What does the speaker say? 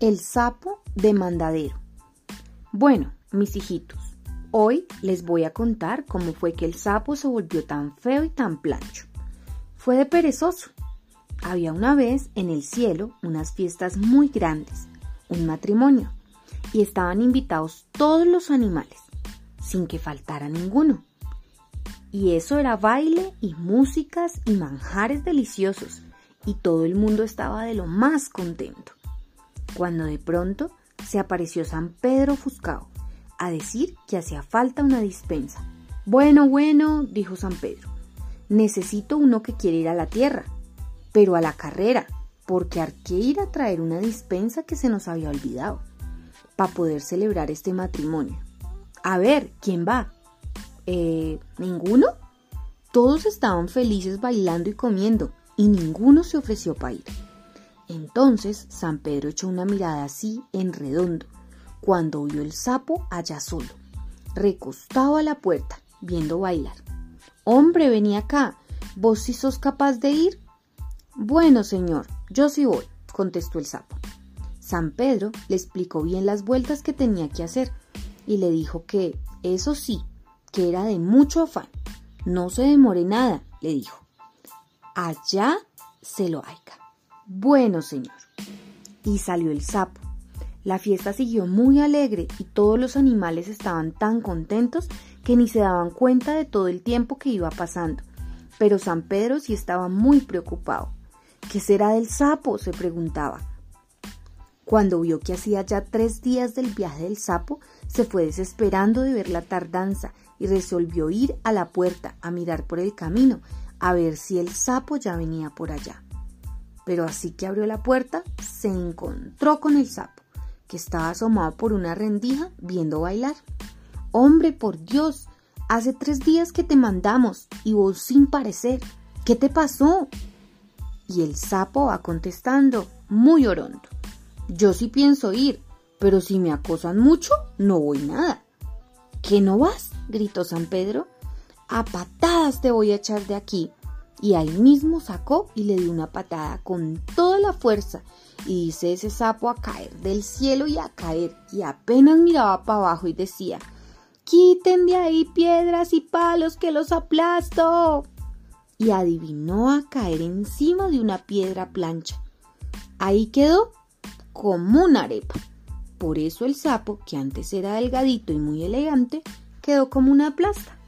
El sapo de mandadero. Bueno, mis hijitos, hoy les voy a contar cómo fue que el sapo se volvió tan feo y tan plancho. Fue de perezoso. Había una vez en el cielo unas fiestas muy grandes, un matrimonio, y estaban invitados todos los animales, sin que faltara ninguno. Y eso era baile y músicas y manjares deliciosos, y todo el mundo estaba de lo más contento cuando de pronto se apareció San Pedro ofuscado a decir que hacía falta una dispensa. Bueno, bueno, dijo San Pedro, necesito uno que quiere ir a la tierra, pero a la carrera, porque hay que ir a traer una dispensa que se nos había olvidado, para poder celebrar este matrimonio. A ver, ¿quién va? Eh, ¿ninguno? Todos estaban felices bailando y comiendo, y ninguno se ofreció para ir. Entonces San Pedro echó una mirada así en redondo, cuando vio el sapo allá solo, recostado a la puerta, viendo bailar. Hombre, vení acá, ¿vos sí sos capaz de ir? Bueno, señor, yo sí voy, contestó el sapo. San Pedro le explicó bien las vueltas que tenía que hacer y le dijo que, eso sí, que era de mucho afán. No se demore nada, le dijo. Allá se lo haiga. Bueno, señor. Y salió el sapo. La fiesta siguió muy alegre y todos los animales estaban tan contentos que ni se daban cuenta de todo el tiempo que iba pasando. Pero San Pedro sí estaba muy preocupado. ¿Qué será del sapo? se preguntaba. Cuando vio que hacía ya tres días del viaje del sapo, se fue desesperando de ver la tardanza y resolvió ir a la puerta a mirar por el camino, a ver si el sapo ya venía por allá pero así que abrió la puerta, se encontró con el sapo, que estaba asomado por una rendija viendo bailar. Hombre, por Dios, hace tres días que te mandamos y vos sin parecer. ¿Qué te pasó? Y el sapo va contestando, muy orondo. Yo sí pienso ir, pero si me acosan mucho, no voy nada. ¿Qué no vas? gritó San Pedro. A patadas te voy a echar de aquí y ahí mismo sacó y le dio una patada con toda la fuerza. Y dice ese sapo a caer del cielo y a caer. Y apenas miraba para abajo y decía quiten de ahí piedras y palos que los aplasto y adivinó a caer encima de una piedra plancha. Ahí quedó como una arepa. Por eso el sapo que antes era delgadito y muy elegante quedó como una plasta